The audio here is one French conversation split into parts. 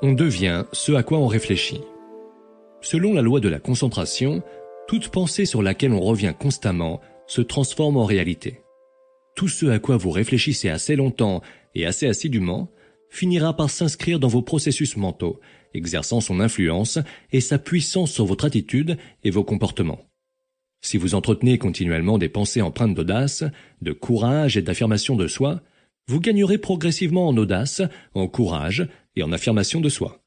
On devient ce à quoi on réfléchit. Selon la loi de la concentration, toute pensée sur laquelle on revient constamment se transforme en réalité. Tout ce à quoi vous réfléchissez assez longtemps et assez assidûment finira par s'inscrire dans vos processus mentaux, exerçant son influence et sa puissance sur votre attitude et vos comportements. Si vous entretenez continuellement des pensées empreintes d'audace, de courage et d'affirmation de soi, vous gagnerez progressivement en audace, en courage en affirmation de soi.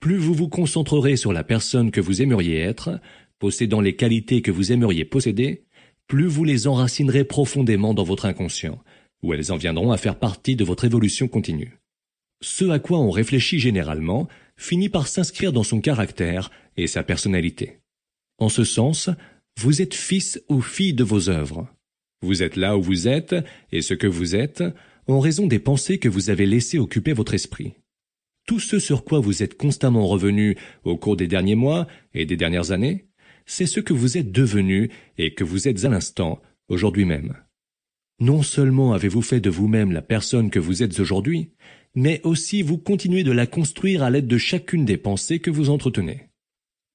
Plus vous vous concentrerez sur la personne que vous aimeriez être, possédant les qualités que vous aimeriez posséder, plus vous les enracinerez profondément dans votre inconscient, où elles en viendront à faire partie de votre évolution continue. Ce à quoi on réfléchit généralement finit par s'inscrire dans son caractère et sa personnalité. En ce sens, vous êtes fils ou fille de vos œuvres. Vous êtes là où vous êtes, et ce que vous êtes, en raison des pensées que vous avez laissées occuper votre esprit. Tout ce sur quoi vous êtes constamment revenu au cours des derniers mois et des dernières années, c'est ce que vous êtes devenu et que vous êtes à l'instant, aujourd'hui même. Non seulement avez-vous fait de vous-même la personne que vous êtes aujourd'hui, mais aussi vous continuez de la construire à l'aide de chacune des pensées que vous entretenez.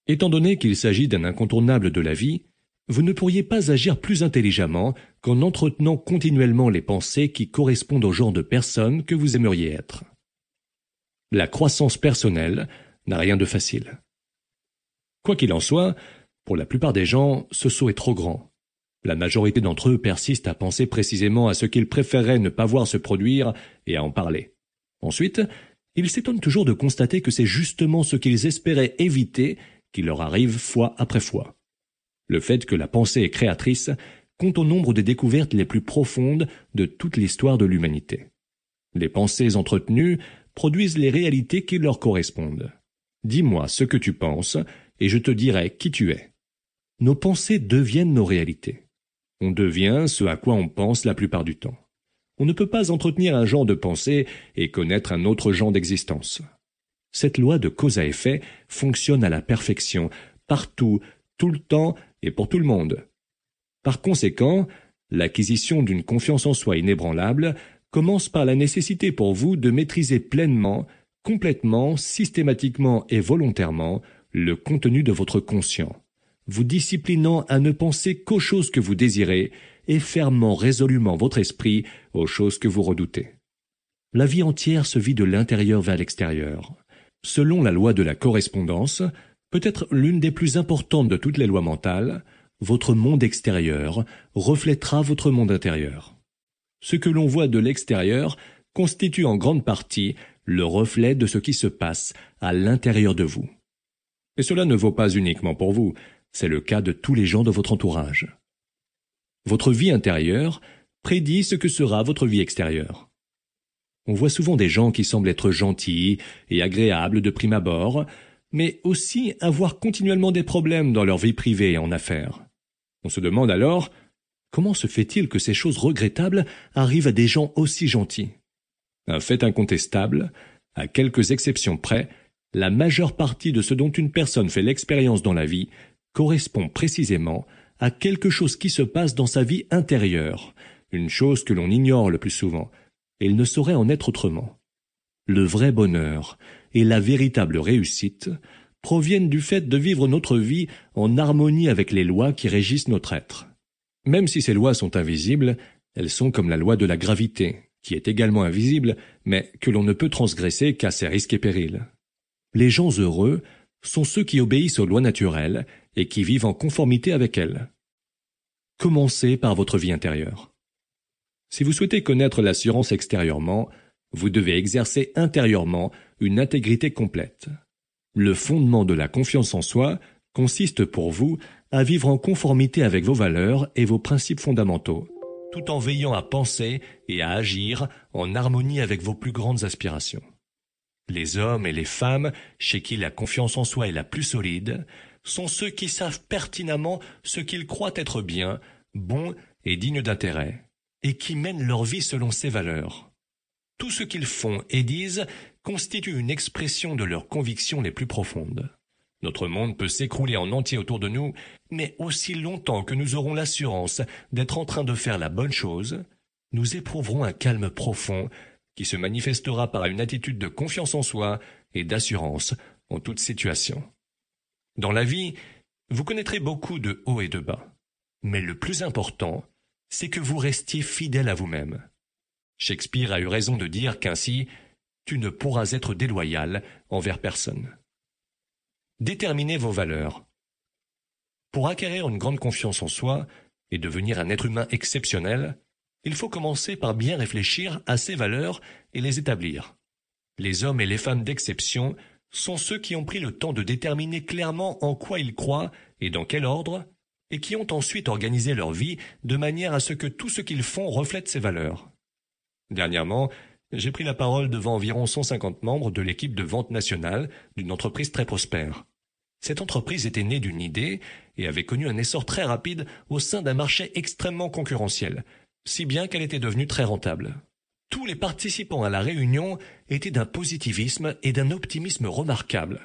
Étant donné qu'il s'agit d'un incontournable de la vie, vous ne pourriez pas agir plus intelligemment qu'en entretenant continuellement les pensées qui correspondent au genre de personne que vous aimeriez être. La croissance personnelle n'a rien de facile. Quoi qu'il en soit, pour la plupart des gens, ce saut est trop grand. La majorité d'entre eux persistent à penser précisément à ce qu'ils préféreraient ne pas voir se produire et à en parler. Ensuite, ils s'étonnent toujours de constater que c'est justement ce qu'ils espéraient éviter qui leur arrive fois après fois. Le fait que la pensée est créatrice compte au nombre des découvertes les plus profondes de toute l'histoire de l'humanité. Les pensées entretenues produisent les réalités qui leur correspondent. Dis-moi ce que tu penses, et je te dirai qui tu es. Nos pensées deviennent nos réalités. On devient ce à quoi on pense la plupart du temps. On ne peut pas entretenir un genre de pensée et connaître un autre genre d'existence. Cette loi de cause à effet fonctionne à la perfection, partout, tout le temps et pour tout le monde. Par conséquent, l'acquisition d'une confiance en soi inébranlable commence par la nécessité pour vous de maîtriser pleinement, complètement, systématiquement et volontairement le contenu de votre conscient, vous disciplinant à ne penser qu'aux choses que vous désirez et fermant résolument votre esprit aux choses que vous redoutez. La vie entière se vit de l'intérieur vers l'extérieur. Selon la loi de la correspondance, peut-être l'une des plus importantes de toutes les lois mentales, votre monde extérieur reflètera votre monde intérieur. Ce que l'on voit de l'extérieur constitue en grande partie le reflet de ce qui se passe à l'intérieur de vous. Et cela ne vaut pas uniquement pour vous, c'est le cas de tous les gens de votre entourage. Votre vie intérieure prédit ce que sera votre vie extérieure. On voit souvent des gens qui semblent être gentils et agréables de prime abord, mais aussi avoir continuellement des problèmes dans leur vie privée et en affaires. On se demande alors comment se fait-il que ces choses regrettables arrivent à des gens aussi gentils? Un fait incontestable, à quelques exceptions près, la majeure partie de ce dont une personne fait l'expérience dans la vie correspond précisément à quelque chose qui se passe dans sa vie intérieure, une chose que l'on ignore le plus souvent, et il ne saurait en être autrement. Le vrai bonheur, et la véritable réussite proviennent du fait de vivre notre vie en harmonie avec les lois qui régissent notre être. Même si ces lois sont invisibles, elles sont comme la loi de la gravité, qui est également invisible, mais que l'on ne peut transgresser qu'à ses risques et périls. Les gens heureux sont ceux qui obéissent aux lois naturelles et qui vivent en conformité avec elles. Commencez par votre vie intérieure. Si vous souhaitez connaître l'assurance extérieurement, vous devez exercer intérieurement une intégrité complète. Le fondement de la confiance en soi consiste pour vous à vivre en conformité avec vos valeurs et vos principes fondamentaux, tout en veillant à penser et à agir en harmonie avec vos plus grandes aspirations. Les hommes et les femmes chez qui la confiance en soi est la plus solide sont ceux qui savent pertinemment ce qu'ils croient être bien, bon et digne d'intérêt, et qui mènent leur vie selon ces valeurs. Tout ce qu'ils font et disent constitue une expression de leurs convictions les plus profondes. Notre monde peut s'écrouler en entier autour de nous, mais aussi longtemps que nous aurons l'assurance d'être en train de faire la bonne chose, nous éprouverons un calme profond qui se manifestera par une attitude de confiance en soi et d'assurance en toute situation. Dans la vie, vous connaîtrez beaucoup de hauts et de bas. Mais le plus important, c'est que vous restiez fidèle à vous-même. Shakespeare a eu raison de dire qu'ainsi, tu ne pourras être déloyal envers personne. Déterminez vos valeurs. Pour acquérir une grande confiance en soi et devenir un être humain exceptionnel, il faut commencer par bien réfléchir à ces valeurs et les établir. Les hommes et les femmes d'exception sont ceux qui ont pris le temps de déterminer clairement en quoi ils croient et dans quel ordre, et qui ont ensuite organisé leur vie de manière à ce que tout ce qu'ils font reflète ces valeurs. Dernièrement, j'ai pris la parole devant environ 150 membres de l'équipe de vente nationale d'une entreprise très prospère. Cette entreprise était née d'une idée et avait connu un essor très rapide au sein d'un marché extrêmement concurrentiel, si bien qu'elle était devenue très rentable. Tous les participants à la réunion étaient d'un positivisme et d'un optimisme remarquables.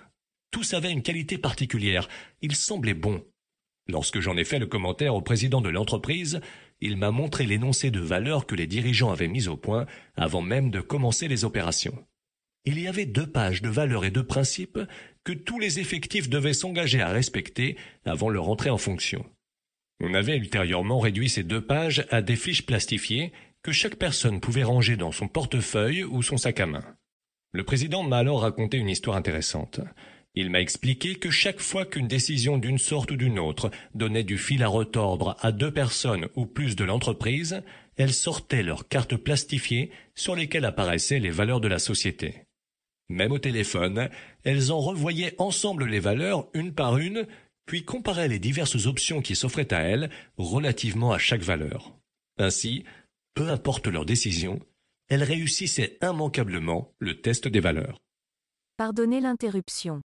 Tous avaient une qualité particulière, ils semblaient bons. Lorsque j'en ai fait le commentaire au président de l'entreprise, il m'a montré l'énoncé de valeurs que les dirigeants avaient mis au point avant même de commencer les opérations. Il y avait deux pages de valeurs et de principes que tous les effectifs devaient s'engager à respecter avant leur entrée en fonction. On avait ultérieurement réduit ces deux pages à des fiches plastifiées que chaque personne pouvait ranger dans son portefeuille ou son sac à main. Le président m'a alors raconté une histoire intéressante. Il m'a expliqué que chaque fois qu'une décision d'une sorte ou d'une autre donnait du fil à retordre à deux personnes ou plus de l'entreprise, elles sortaient leurs cartes plastifiées sur lesquelles apparaissaient les valeurs de la société. Même au téléphone, elles en revoyaient ensemble les valeurs une par une, puis comparaient les diverses options qui s'offraient à elles relativement à chaque valeur. Ainsi, peu importe leur décision, elles réussissaient immanquablement le test des valeurs. Pardonnez l'interruption.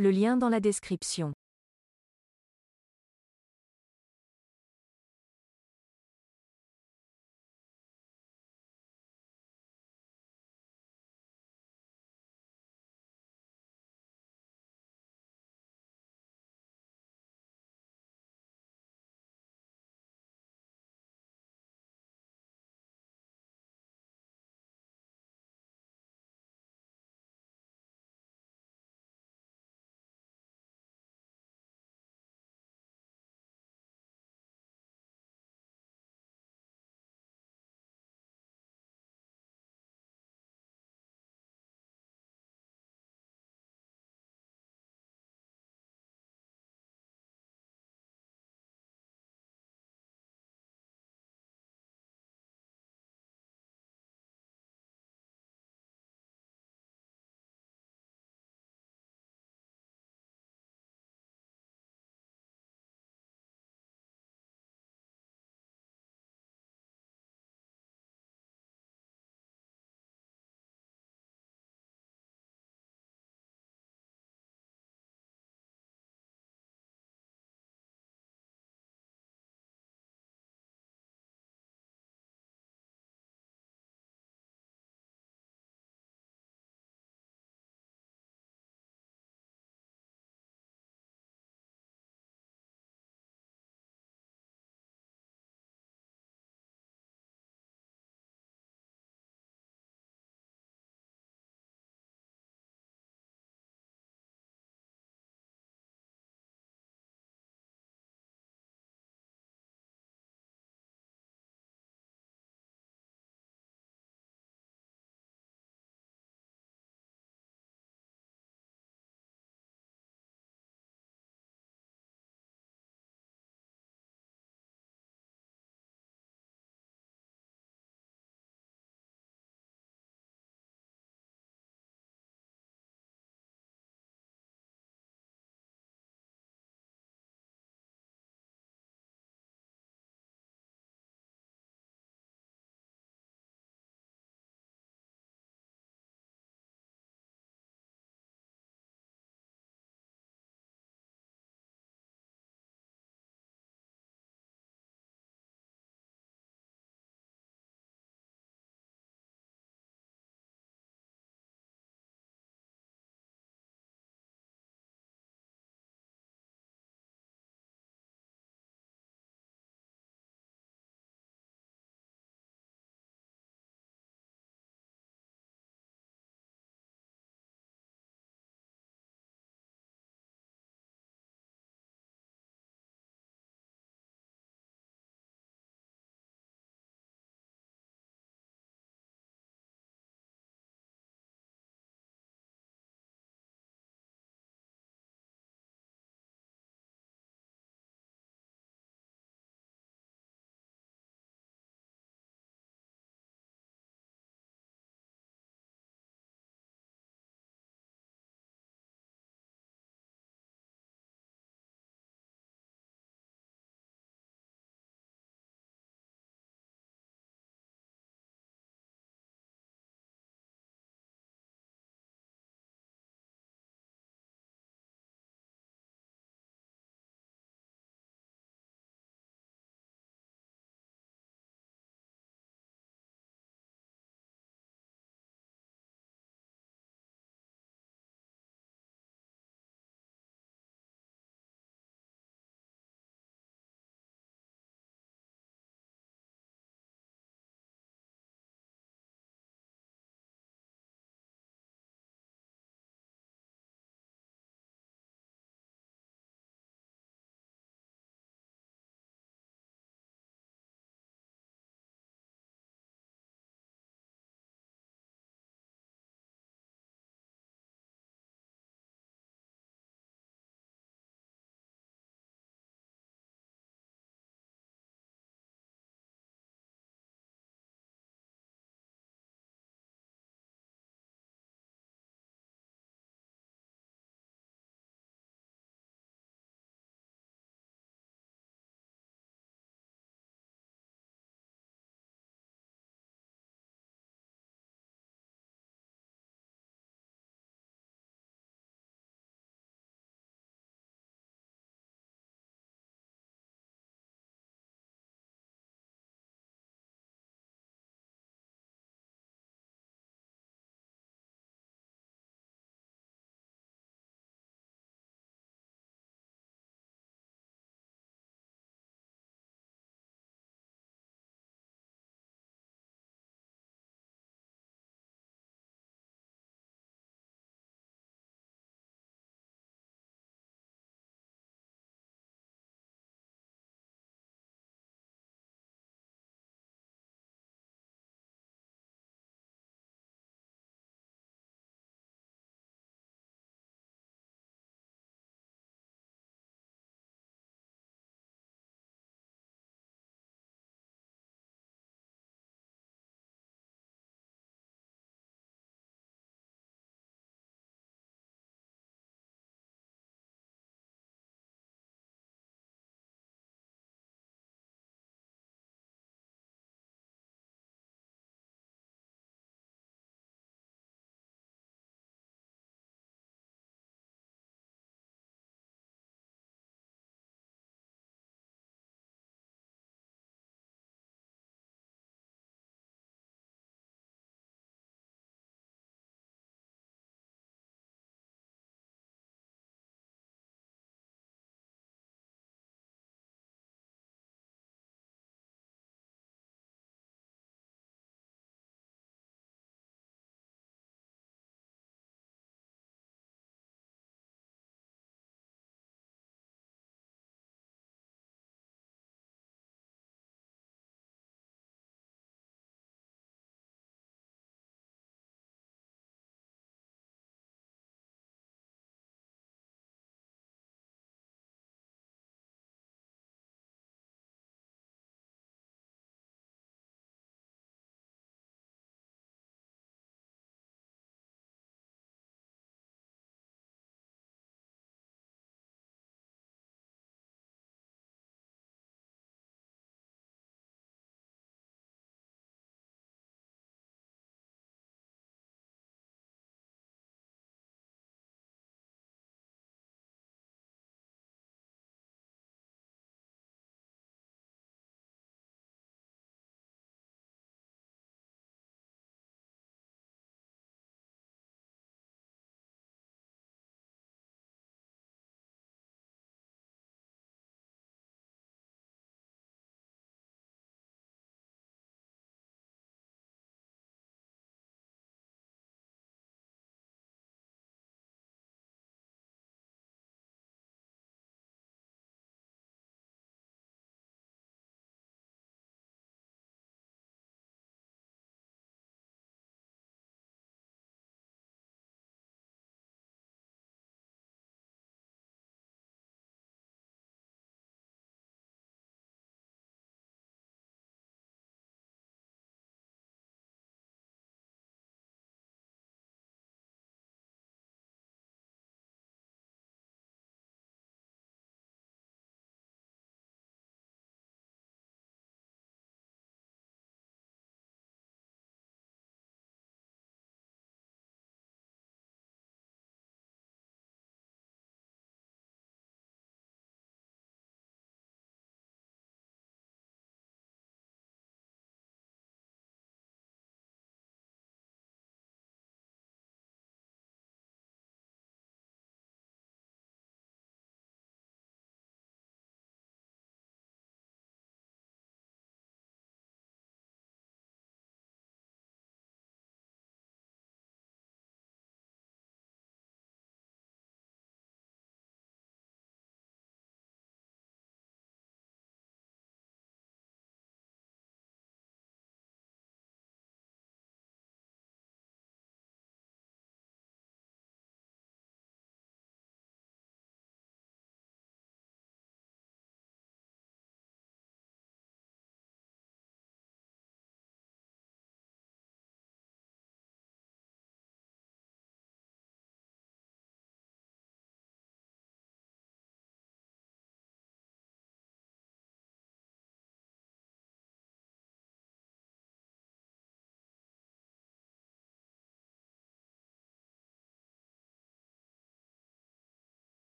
le lien dans la description.